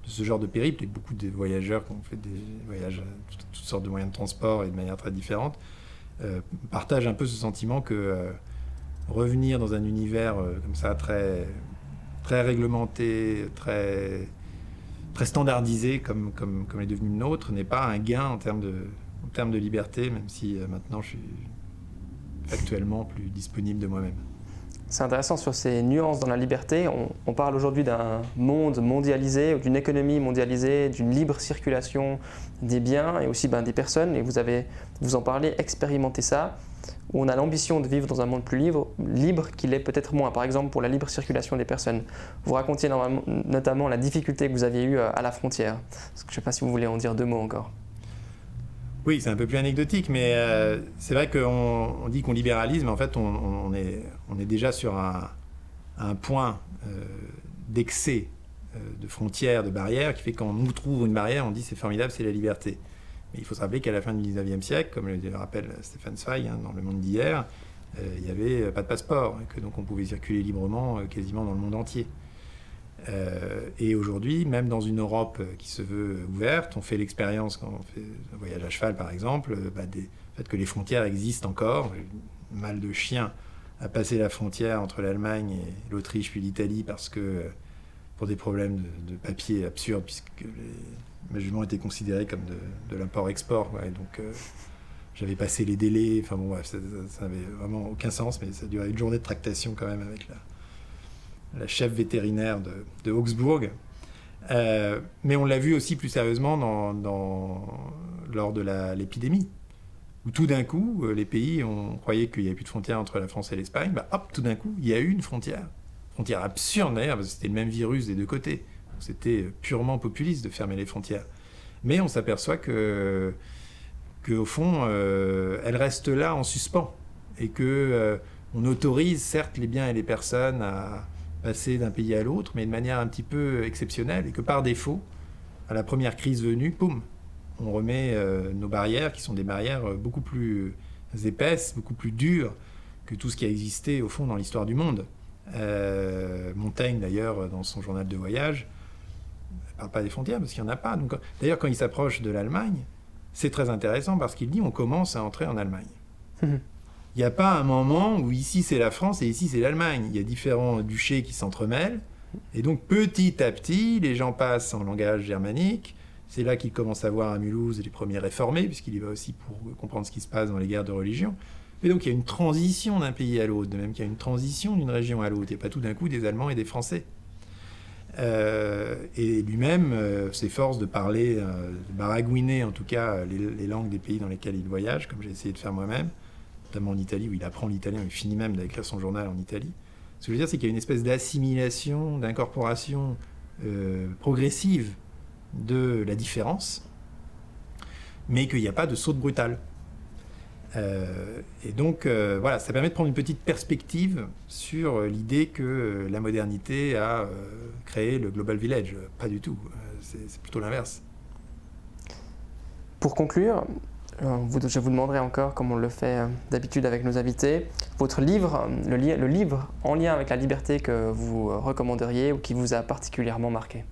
de ce genre de périple, et beaucoup de voyageurs qui ont fait des voyages à toutes, sortes de moyens de transport et de manière très différente, euh, partagent un peu ce sentiment que euh, revenir dans un univers euh, comme ça très, très réglementé, très, très standardisé comme, comme, comme est devenu le nôtre n'est pas un gain en termes de, en termes de liberté, même si maintenant je suis actuellement plus disponible de moi-même. C'est intéressant sur ces nuances dans la liberté. On, parle aujourd'hui d'un monde mondialisé, d'une économie mondialisée, d'une libre circulation des biens et aussi ben, des personnes. Et vous avez, vous en parlez, expérimenté ça, où on a l'ambition de vivre dans un monde plus libre, libre qu'il est peut-être moins. Par exemple, pour la libre circulation des personnes. Vous racontiez notamment la difficulté que vous aviez eue à la frontière. Je ne sais pas si vous voulez en dire deux mots encore. Oui, c'est un peu plus anecdotique, mais euh, c'est vrai qu'on dit qu'on libéralise, mais en fait, on, est, déjà sur un, point euh, d'excès euh, de frontières, de barrières, qui fait qu'on nous trouve une barrière, on dit c'est formidable, c'est la liberté. Mais il faut se rappeler qu'à la fin du 19e siècle, comme le rappelle Stéphane Zweig hein, dans Le Monde d'hier, il n'y avait pas de passeport, et que donc on pouvait circuler librement quasiment dans le monde entier. Euh, et aujourd'hui, même dans une Europe qui se veut ouverte, on fait l'expérience quand on fait un voyage à cheval par exemple, euh, bah, fait que les frontières existent encore. Mal de chien à passer la frontière entre l'Allemagne et l'Autriche puis l'Italie parce que pour des problèmes de, papier absurdes, puisque les jugements étaient considérés comme de, l'import-export. donc euh, j'avais passé les délais, enfin bon, ça n'avait vraiment aucun sens, mais ça durait une journée de tractation quand même avec la, la chef vétérinaire de, de Augsbourg. Euh, mais on l'a vu aussi plus sérieusement dans, lors de l'épidémie. où tout d'un coup, les pays, on croyait qu'il n'y avait plus de frontière entre la France et l'Espagne, bah, hop, tout d'un coup, il y a eu une frontière. Frontière absurde d'ailleurs, parce que c'était le même virus des deux côtés. C'était purement populiste de fermer les frontières. Mais on s'aperçoit que, que, au fond, elle reste là en suspens et que on autorise certes les biens et les personnes à passer d'un pays à l'autre, mais de manière un petit peu exceptionnelle, et que par défaut, à la première crise venue, poum, on remet euh, nos barrières, qui sont des barrières euh, beaucoup plus épaisses, beaucoup plus dures que tout ce qui a existé au fond dans l'histoire du monde. Euh, Montaigne, d'ailleurs, dans son journal de voyage, ne parle pas des frontières parce qu'il n'y en a pas. D'ailleurs, quand il s'approche de l'Allemagne, c'est très intéressant parce qu'il dit on commence à entrer en Allemagne. Il n'y a pas un moment où ici c'est la France et ici c'est l'Allemagne. Il y a différents duchés qui s'entremêlent. Et donc petit à petit, les gens passent en langage germanique. C'est là qu'il commence à voir à Mulhouse les premiers réformés, puisqu'il y va aussi pour comprendre ce qui se passe dans les guerres de religion. Et donc il y a une transition d'un pays à l'autre, de même qu'il y a une transition d'une région à l'autre. Il n'y a pas tout d'un coup des Allemands et des Français. Euh, et lui-même euh, s'efforce de parler, euh, de baragouiner en tout cas les, langues des pays dans lesquels il voyage, comme j'ai essayé de faire moi-même notamment en Italie, où il apprend l'italien, il finit même d'écrire son journal en Italie. Ce que je veux dire, c'est qu'il y a une espèce d'assimilation, d'incorporation euh, progressive de la différence, mais qu'il n'y a pas de saut brutal. Euh, et donc, euh, voilà, ça permet de prendre une petite perspective sur l'idée que la modernité a créé le Global Village. Pas du tout, c'est plutôt l'inverse. Pour conclure, euh, je vous demanderai encore, comme on le fait euh, d'habitude avec nos invités, votre livre, le, le, livre en lien avec la liberté que vous recommanderiez ou qui vous a particulièrement marqué.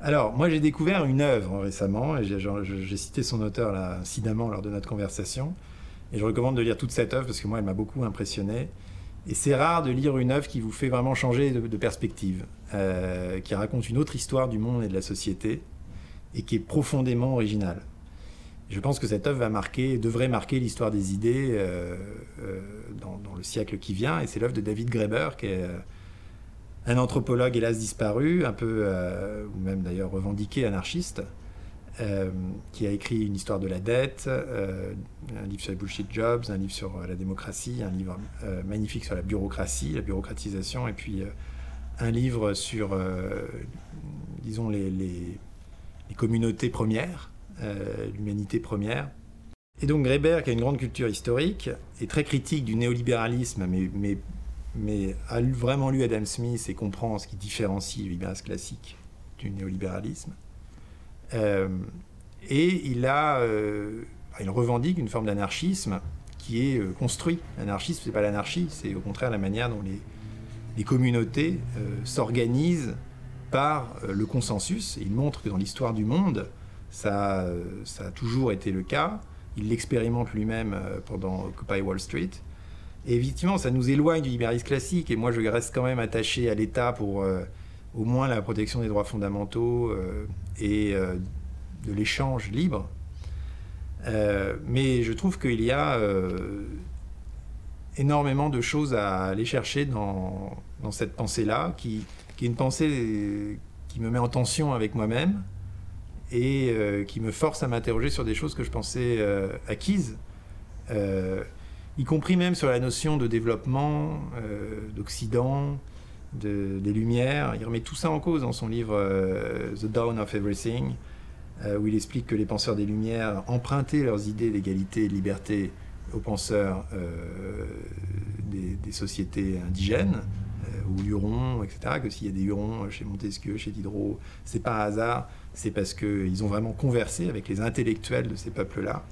Alors, moi j'ai découvert une œuvre récemment, et j'ai cité son auteur là, incidemment lors de notre conversation, et je recommande de lire toute cette œuvre parce que moi elle m'a beaucoup impressionné. Et c'est rare de lire une œuvre qui vous fait vraiment changer de, perspective, euh, qui raconte une autre histoire du monde et de la société, et qui est profondément originale. Je pense que cette œuvre va marquer, devrait marquer l'histoire des idées euh, euh, dans, le siècle qui vient. Et c'est l'œuvre de David Graeber, qui est euh, un anthropologue hélas disparu, un peu, ou même d'ailleurs revendiqué anarchiste, qui a écrit une histoire de la dette, un livre sur les bullshit jobs, un livre sur la démocratie, un livre magnifique sur la bureaucratie, la bureaucratisation, et puis un livre sur, disons, les communautés premières. Euh, l'humanité première. Et donc Greber, qui a une grande culture historique, est très critique du néolibéralisme, mais, mais, mais a vraiment lu Adam Smith et comprend ce qui différencie le libéralisme classique du néolibéralisme. Euh, et il, a, euh, il revendique une forme d'anarchisme qui est construit. L'anarchisme, ce n'est pas l'anarchie, c'est au contraire la manière dont les, les communautés s'organisent par le consensus. Il montre que dans l'histoire du monde, ça, ça a toujours été le cas. Il l'expérimente lui-même euh, pendant Occupy Wall Street. Et effectivement, ça nous éloigne du libéralisme classique. Et moi, je reste quand même attaché à l'État pour euh, au moins la protection des droits fondamentaux euh, et de l'échange libre. mais je trouve qu'il y a énormément de choses à aller chercher dans, cette pensée-là, qui, est une pensée qui me met en tension avec moi-même, et euh, qui me force à m'interroger sur des choses que je pensais euh, acquises, euh, y compris même sur la notion de développement, d'Occident, de, des Lumières. Il remet tout ça en cause dans son livre The Dawn of Everything, où il explique que les penseurs des Lumières empruntaient leurs idées d'égalité et de liberté aux penseurs des, des, sociétés indigènes, aux Hurons, etc. Que s'il y a des Hurons chez Montesquieu, chez Diderot, c'est pas un hasard c'est parce qu'ils ont vraiment conversé avec les intellectuels de ces peuples-là.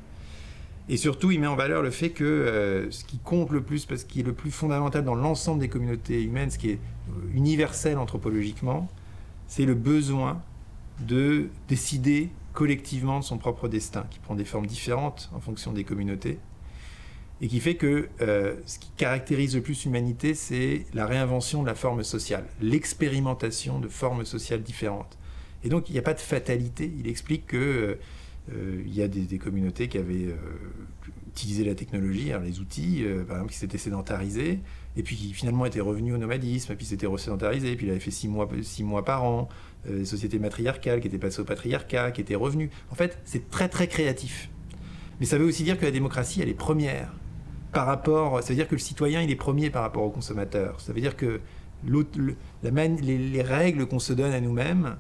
Et surtout, il met en valeur le fait que euh, ce qui compte le plus, parce qu'il est le plus fondamental dans l'ensemble des communautés humaines, ce qui est euh, universel anthropologiquement, c'est le besoin de décider collectivement de son propre destin, qui prend des formes différentes en fonction des communautés, et qui fait que euh, ce qui caractérise le plus l'humanité, c'est la réinvention de la forme sociale, l'expérimentation de formes sociales différentes. Et donc, il n'y a pas de fatalité. Il explique que euh, il y a des, communautés qui avaient euh, utilisé la technologie, hein, les outils, euh, par exemple, qui s'étaient sédentarisés, et puis qui finalement étaient revenus au nomadisme, et puis s'étaient resédentarisés, puis il avait fait six mois, par an, des sociétés matriarcales qui étaient passées au patriarcat, qui étaient revenus. En fait, c'est très très créatif. Mais ça veut aussi dire que la démocratie, elle est première par rapport. Ça veut dire que le citoyen, il est premier par rapport au consommateur. Ça veut dire que les, règles qu'on se donne à nous-mêmes,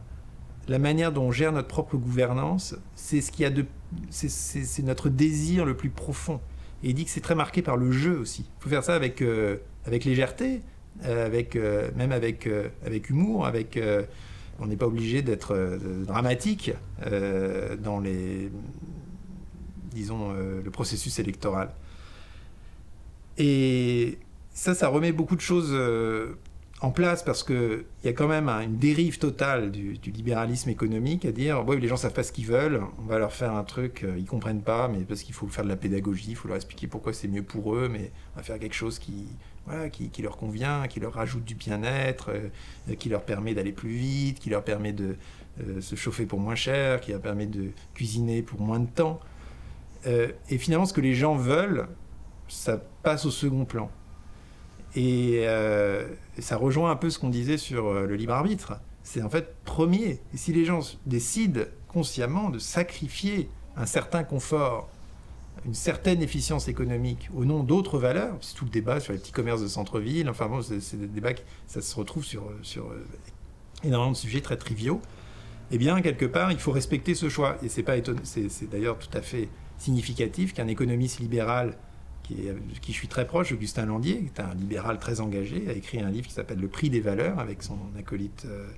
la manière dont on gère notre propre gouvernance, c'est ce qui a de, c'est notre désir le plus profond. Et il dit que c'est très marqué par le jeu aussi. Il faut faire ça avec, euh, avec légèreté, euh, avec, euh, même avec, avec humour, avec, on n'est pas obligé d'être dramatique dans les, disons, le processus électoral. Et ça, ça remet beaucoup de choses en place parce qu'il y a quand même une dérive totale du, libéralisme économique à dire ouais, les gens savent pas ce qu'ils veulent, on va leur faire un truc, euh, ils comprennent pas, mais parce qu'il faut faire de la pédagogie, il faut leur expliquer pourquoi c'est mieux pour eux, mais on va faire quelque chose qui, voilà, qui, leur convient, qui leur rajoute du bien-être, euh, qui leur permet d'aller plus vite, qui leur permet de euh, se chauffer pour moins cher, qui leur permet de cuisiner pour moins de temps. et finalement, ce que les gens veulent, ça passe au second plan. Euh, et, ça rejoint un peu ce qu'on disait sur euh, le libre arbitre. C'est en fait premier. Et si les gens décident consciemment de sacrifier un certain confort, une certaine efficience économique au nom d'autres valeurs, c'est tout le débat sur les petits commerces de centre-ville, enfin bon, c'est des débats qui ça se retrouve sur, sur euh, énormément de sujets très triviaux, eh bien, quelque part, il faut respecter ce choix. Et c'est d'ailleurs tout à fait significatif qu'un économiste libéral qui, qui, je suis très proche, Augustin Landier, qui est un libéral très engagé, a écrit un livre qui s'appelle Le prix des valeurs avec son acolyte euh,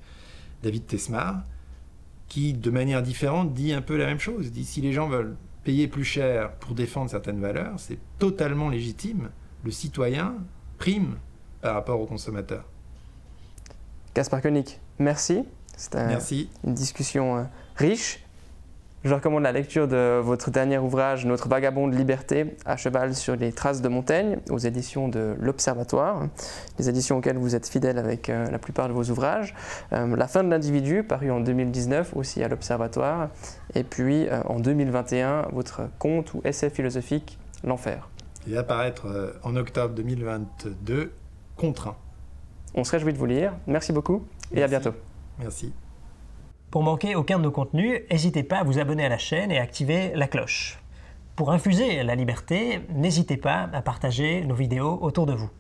David Tesmar, qui, de manière différente, dit un peu la même chose. Il dit si les gens veulent payer plus cher pour défendre certaines valeurs, c'est totalement légitime. Le citoyen prime par rapport au consommateur. Gaspard Koenig, merci. C'était une discussion euh, riche je recommande la lecture de votre dernier ouvrage, Notre vagabond de liberté, à cheval sur les traces de Montaigne, aux éditions de l'Observatoire, les éditions auxquelles vous êtes fidèle avec euh, la plupart de vos ouvrages. Euh, la fin de l'individu, paru en 2019 aussi à l'Observatoire. Et puis euh, en 2021, votre conte ou essai philosophique, L'Enfer. Il va apparaître en octobre 2022, Contraint. On se réjouit de vous lire. Merci beaucoup et à bientôt. Merci. Pour manquer aucun de nos contenus, n'hésitez pas à vous abonner à la chaîne et à activer la cloche. Pour infuser la liberté, n'hésitez pas à partager nos vidéos autour de vous.